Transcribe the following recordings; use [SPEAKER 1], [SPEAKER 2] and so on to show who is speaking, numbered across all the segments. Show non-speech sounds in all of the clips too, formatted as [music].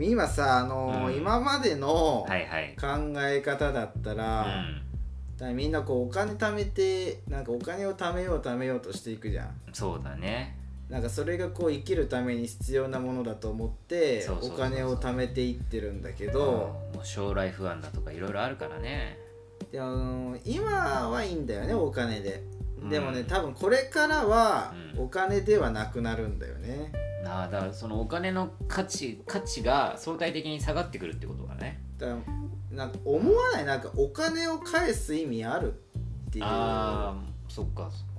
[SPEAKER 1] 今さあのー
[SPEAKER 2] うん。
[SPEAKER 1] 今までの
[SPEAKER 2] はいはい。
[SPEAKER 1] 考え方だったら,、
[SPEAKER 2] うん。
[SPEAKER 1] だからみんなこうお金貯めてなんかお金を貯めよう貯めようとしていくじゃん。
[SPEAKER 2] そうだね
[SPEAKER 1] なんかそれがこう生きるために必要なものだと思ってお金を貯めていってるんだけ
[SPEAKER 2] うん
[SPEAKER 1] ど、
[SPEAKER 2] もう将来不安だとかいろいろあるからね。
[SPEAKER 1] であの今はいいんだよねお金で。でもね、
[SPEAKER 2] うん
[SPEAKER 1] 多分これからは
[SPEAKER 2] うん。
[SPEAKER 1] お金ではなくなるんだよね。
[SPEAKER 2] ああだからそのお金の価値価値が相対的に下がってくるってことだね。
[SPEAKER 1] だからなんか思わない？なんかお金を返す意味あるっていう。
[SPEAKER 2] ああそっかそっか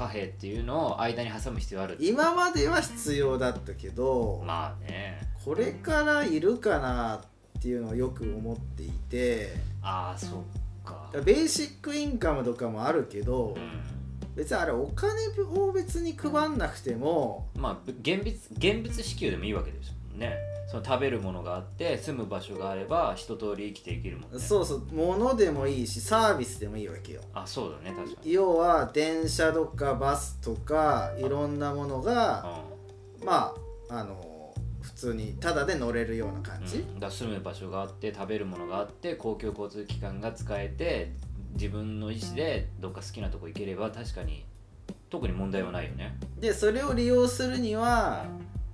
[SPEAKER 2] 貨幣っていうのを間に挟む必要ある
[SPEAKER 1] 今までは必要だったけど、
[SPEAKER 2] まあね。
[SPEAKER 1] これからいるかなっていうのをよく思っていて。
[SPEAKER 2] ああそっか。
[SPEAKER 1] ベーシックインカムとかもあるけど
[SPEAKER 2] うん。
[SPEAKER 1] 別にあれお金を別に配んなくても
[SPEAKER 2] まあ現物現物支給でもいいわけですもんねその食べるものがあって住む場所があれば一通り生きていけるもんね。
[SPEAKER 1] そうそう物でもいいしサービスでもいいわけよ。
[SPEAKER 2] あそうだね確かに。
[SPEAKER 1] 要は電車とかバスとかいろんなものがまああの普通にタダで乗れるような感じ、
[SPEAKER 2] うん、だ住む場所があって食べるものがあって公共交通機関が使えて自分の意思でどっか好きなとこ行ければ確かに特に問題はないよね。
[SPEAKER 1] でそれを利用するには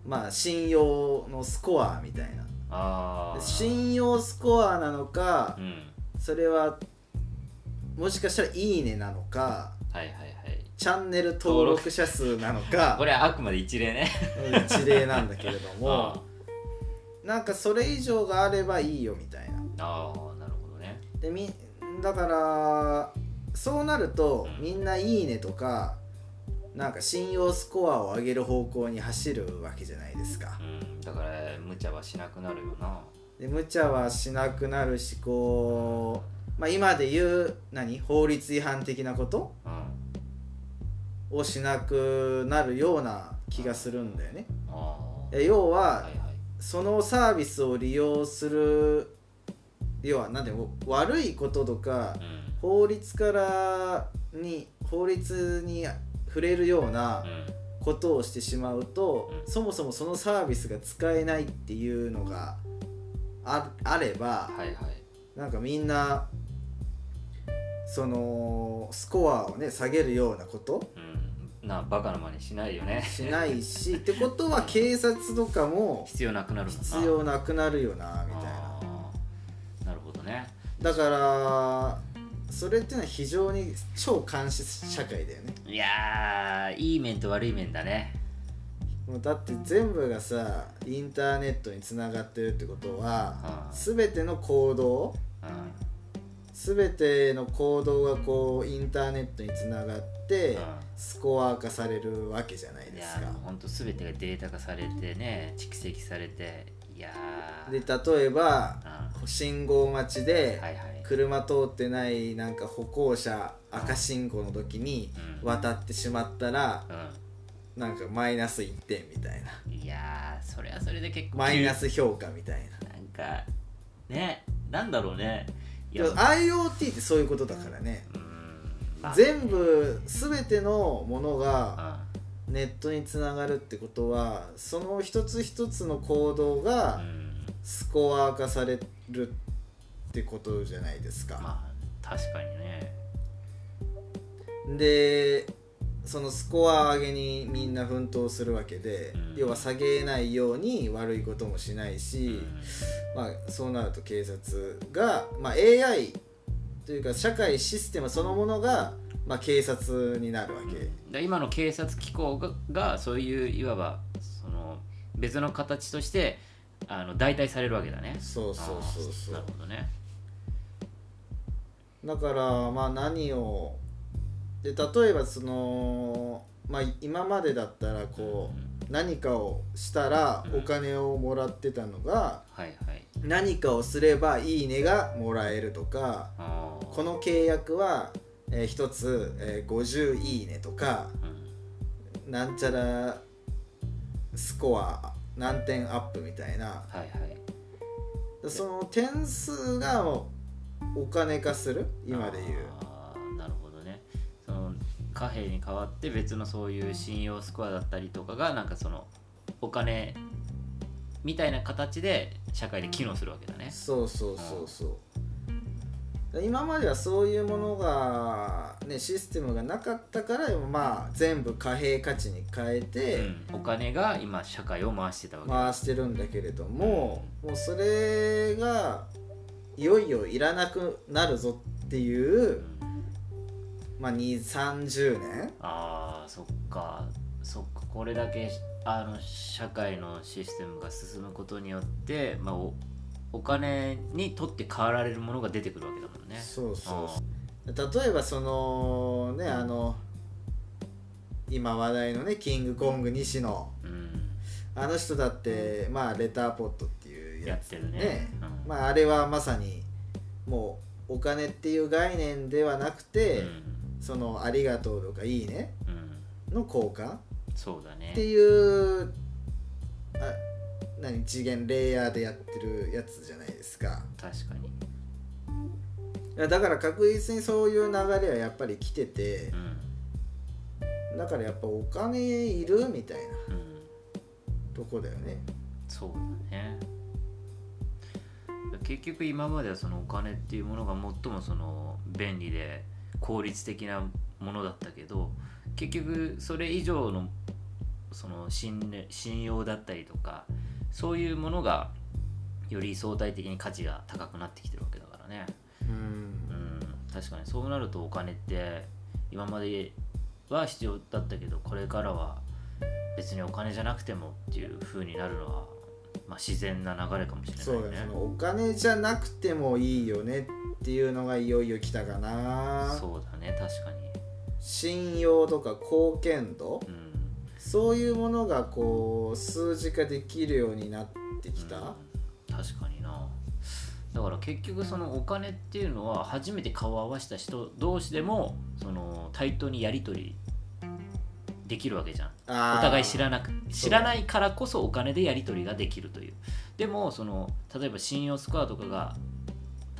[SPEAKER 1] まあ信用のスコアみたいな。
[SPEAKER 2] ああ
[SPEAKER 1] 信用スコアなのか
[SPEAKER 2] うん。
[SPEAKER 1] それはもしかしたら「いいね」なのか
[SPEAKER 2] はいはいはい。
[SPEAKER 1] チャンネル登録者数なのか [laughs]
[SPEAKER 2] これはあくまで一例ね。
[SPEAKER 1] 一例なんだけれど [laughs]
[SPEAKER 2] あ
[SPEAKER 1] もなんかそれ以上があればいいよみたいな。
[SPEAKER 2] あーなるほどね。
[SPEAKER 1] でみだからそうなると
[SPEAKER 2] うん。
[SPEAKER 1] みんな「いいね」とかなんか信用スコアを上げる方向に走るわけじゃないですか。
[SPEAKER 2] うんだから無茶はしなくなるよな。
[SPEAKER 1] で無茶はしなくなるしこう、まあ、今で言う何？法律違反的なこと？
[SPEAKER 2] うん
[SPEAKER 1] をしなくなるような気がするんだよね。
[SPEAKER 2] ああ
[SPEAKER 1] え要は、
[SPEAKER 2] はいはい。
[SPEAKER 1] そのサービスを利用する要はなんで悪いこととか
[SPEAKER 2] うん。
[SPEAKER 1] 法律からに法律に触れるような
[SPEAKER 2] うん。
[SPEAKER 1] ことをしてしまうと、
[SPEAKER 2] うん。
[SPEAKER 1] そもそもそのサービスが使えないっていうのがああれば
[SPEAKER 2] はいはい。
[SPEAKER 1] なんかみんなそのスコアをね下げるようなこと？
[SPEAKER 2] うん。なバカな真似しないよね。
[SPEAKER 1] しないし [laughs] ってことは警察とかも
[SPEAKER 2] 必要なくなる
[SPEAKER 1] 必要なくなるよなみたいな。
[SPEAKER 2] なるほどね。
[SPEAKER 1] だからそれっていうのは非常に超監視社会だよね。
[SPEAKER 2] いやーいい面と悪い面だね。
[SPEAKER 1] もうだって全部がさインターネットにつながってるってことは
[SPEAKER 2] うん。
[SPEAKER 1] 全ての行動
[SPEAKER 2] うん。
[SPEAKER 1] 全ての行動がこうインターネットにつながって
[SPEAKER 2] うん。
[SPEAKER 1] スコア化されるわけじゃない
[SPEAKER 2] いや
[SPEAKER 1] ですか。
[SPEAKER 2] ーもうほんと全てがデータ化されてね蓄積されていやー。
[SPEAKER 1] で例えば
[SPEAKER 2] うん。
[SPEAKER 1] 信号待ちで車通ってないなんか歩行者赤信号の時に
[SPEAKER 2] うん。
[SPEAKER 1] 渡ってしまったら
[SPEAKER 2] う
[SPEAKER 1] なんかマイナス1点みたいな。ん
[SPEAKER 2] いやーそれはそれで結構
[SPEAKER 1] マイナス評価みたいな。
[SPEAKER 2] なんかねなんだろうね。
[SPEAKER 1] IoT ってそういうことだからね。全部全てのものが
[SPEAKER 2] う
[SPEAKER 1] ネットにつながるってことはその一つ一つの行動がスコア化されるってことじゃないですか、
[SPEAKER 2] まあ確かにね。
[SPEAKER 1] でそのスコア上げにみんな奮闘するわけで、
[SPEAKER 2] うん。
[SPEAKER 1] 要は下げないように悪いこともしないし、
[SPEAKER 2] うん。
[SPEAKER 1] まあ、そうなると警察が、まあ、AI というか社会システムそのものが、まあ、警察になるわけ、
[SPEAKER 2] で今の警察機構ががそういういわばその別の形としてあの代替されるわけだね。
[SPEAKER 1] そうそうそうそう。
[SPEAKER 2] なるほどね。
[SPEAKER 1] だからまあ何をで例えばその、まあ、今までだったらこう、何かをしたら
[SPEAKER 2] うん。
[SPEAKER 1] お金をもらってたのが、
[SPEAKER 2] はいはい。
[SPEAKER 1] 何かをすればいいねがもらえるとかこの契約は、えー一つ、えー50いいねとか
[SPEAKER 2] うん。
[SPEAKER 1] なんちゃらスコア何点アップみたいな。
[SPEAKER 2] はいはい。
[SPEAKER 1] その点数がお金化する？今で言う。
[SPEAKER 2] あーなるほどね。その貨幣に代わって別のそういう信用スコアだったりとかがなんかそのお金みたいな形で社会で機能するわけだね。
[SPEAKER 1] そうそうそうそう今まではそういうものが、ね、システムがなかったから、まあ、全部貨幣価値に変えて
[SPEAKER 2] うん。お金が今社会を回してたわけ。だ
[SPEAKER 1] 回してるんだけれども、もうそれがいよいよいらなくなるぞっていうう、
[SPEAKER 2] ん。
[SPEAKER 1] まあ、2 3 0年
[SPEAKER 2] あーそっか。そっか。これだけあの社会のシステムが進むことによって、まあ、おお金にとって変わられるものが出てくるわけだもんね。
[SPEAKER 1] そうそうそう。例えばそのねあの今話題のねキングコング西野。
[SPEAKER 2] うん。
[SPEAKER 1] あの人だってまあレターポットっていうやつ
[SPEAKER 2] やってるね。
[SPEAKER 1] ね
[SPEAKER 2] うん。
[SPEAKER 1] まああれはまさにもうお金っていう概念ではなくて、その「ありがとう」とか「いいね
[SPEAKER 2] うん」うん
[SPEAKER 1] の交換
[SPEAKER 2] そうだね。
[SPEAKER 1] っていうあ何次元レイヤーでやってるやつじゃないですか。
[SPEAKER 2] 確かに。
[SPEAKER 1] だから確実にそういう流れはやっぱり来てて。
[SPEAKER 2] うん。
[SPEAKER 1] だからやっぱお金いるみたいな
[SPEAKER 2] うん。
[SPEAKER 1] とこだよね。
[SPEAKER 2] そうだね。結局今まではそのお金っていうものが最もその便利で効率的なものだったけど結局それ以上のその信頼信用だったりとかそういうものがより相対的に価値が高くなってきてるわけだからね。
[SPEAKER 1] うん。
[SPEAKER 2] うん。確かにそうなるとお金って今までは必要だったけどこれからは別にお金じゃなくてもっていう風になるのは、まあ、自然な流れかもしれないね。
[SPEAKER 1] そうだね。お金じゃなくてもいいよねっていうのがいよいよ来たかな。
[SPEAKER 2] そうだね確かに。
[SPEAKER 1] 信用とか貢献度？
[SPEAKER 2] うん
[SPEAKER 1] そういうものがこう数字化できるようになってきた、
[SPEAKER 2] うん。確かにな。だから結局そのお金っていうのは初めて顔を合わせた人同士でもその対等にやり取りできるわけじゃん。お互い知らなく知らないからこそお金でやり取りができるという。でもその例えば信用スコアとかが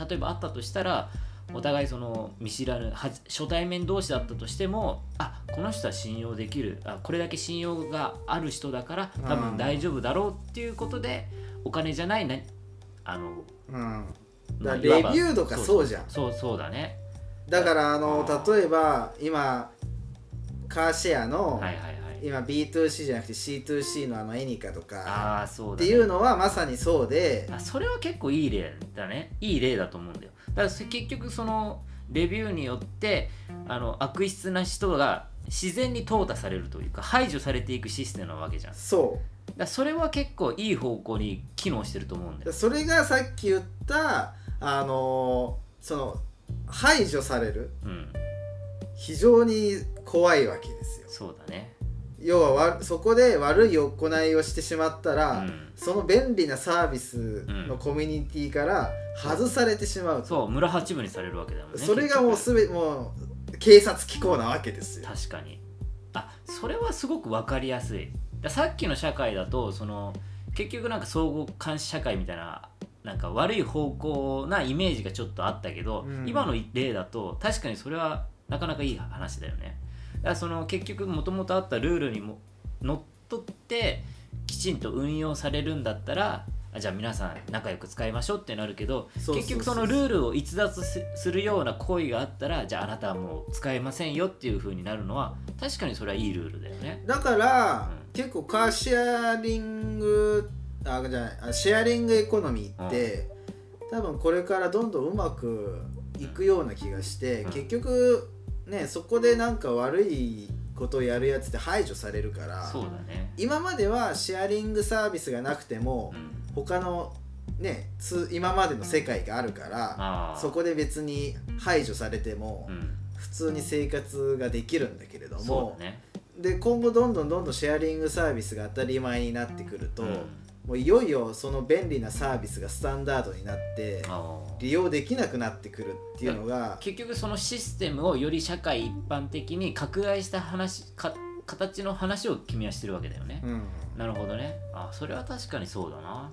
[SPEAKER 2] 例えばあったとしたらお互いその見知らぬ初対面同士だったとしてもあこの人は信用できる。あこれだけ信用がある人だから多分大丈夫だろうっていうことでお金じゃないなあの、
[SPEAKER 1] うん。レビューとかそうじゃん。
[SPEAKER 2] そうそうだね。
[SPEAKER 1] だからあの例えば今カーシェアの、
[SPEAKER 2] はいはいはい
[SPEAKER 1] 今 B2C じゃなくて C2C のあのエニカとか
[SPEAKER 2] ああそうだ、ね、
[SPEAKER 1] っていうのはまさにそうで
[SPEAKER 2] あそれは結構いい例だね。いい例だと思うんだよ。だから結局そのレビューによってあの悪質な人が自然に淘汰されるというか排除されていくシステムなわけじゃん。
[SPEAKER 1] そ
[SPEAKER 2] らそれは結構いい方向に機能してると思うんだよ。
[SPEAKER 1] うそれがさっき言ったあのその排除される
[SPEAKER 2] うん。
[SPEAKER 1] 非常に怖いわけですよ。
[SPEAKER 2] そうだね
[SPEAKER 1] 要はわそこで悪い行いをしてしまったら、
[SPEAKER 2] うん。
[SPEAKER 1] その便利なサービスの
[SPEAKER 2] うん。
[SPEAKER 1] コミュニティから外されてしまうと、
[SPEAKER 2] そう村八分にされるわけだもんね
[SPEAKER 1] それがもう
[SPEAKER 2] 結
[SPEAKER 1] すべもう警察機構なわけですよ。
[SPEAKER 2] 局確かに。あそれはすごく分かりやすい。ださっきの社会だとその結局なんか相互監視社会みたいななんか悪い方向なイメージがちょっとあったけど、
[SPEAKER 1] うん。
[SPEAKER 2] 今の例だと確かにそれはなかなかいい話だよね。だからその結局もともとあったルールにものっとってきちんと運用されるんだったらあじゃあ皆さん仲良く使いましょうってなるけど結局そのルールを逸脱すするような行為があったらじゃああなたはもう使えませんよっていう風になるのは確かにそれはいいルールだよね。
[SPEAKER 1] だから、
[SPEAKER 2] うん。
[SPEAKER 1] 結構カーシェアリングあじゃあシェアリングエコノミーって、多分これからどんどんうまくいくような気がして、
[SPEAKER 2] うん。
[SPEAKER 1] 結局ねそこでなんか悪いことをやるやつって排除されるから
[SPEAKER 2] そうだね。
[SPEAKER 1] 今まではシェアリングサービスがなくても、
[SPEAKER 2] うん。
[SPEAKER 1] 他のねつ今までの世界があるから、
[SPEAKER 2] ああ
[SPEAKER 1] そこで別に排除されても、
[SPEAKER 2] うん。
[SPEAKER 1] 普通に生活ができるんだけれど
[SPEAKER 2] そ
[SPEAKER 1] も
[SPEAKER 2] う、だね。
[SPEAKER 1] で今後どんどんどんどんシェアリングサービスが当たり前になってくると、
[SPEAKER 2] うん
[SPEAKER 1] もういよいよその便利なサービスがスタンダードになって利用できなくなってくるっていうのが
[SPEAKER 2] 結局そのシステムをより社会一般的に拡大した話か形の話を君はしてるわけだよね、
[SPEAKER 1] うん。
[SPEAKER 2] なるほどね。あそれは確かにそうだな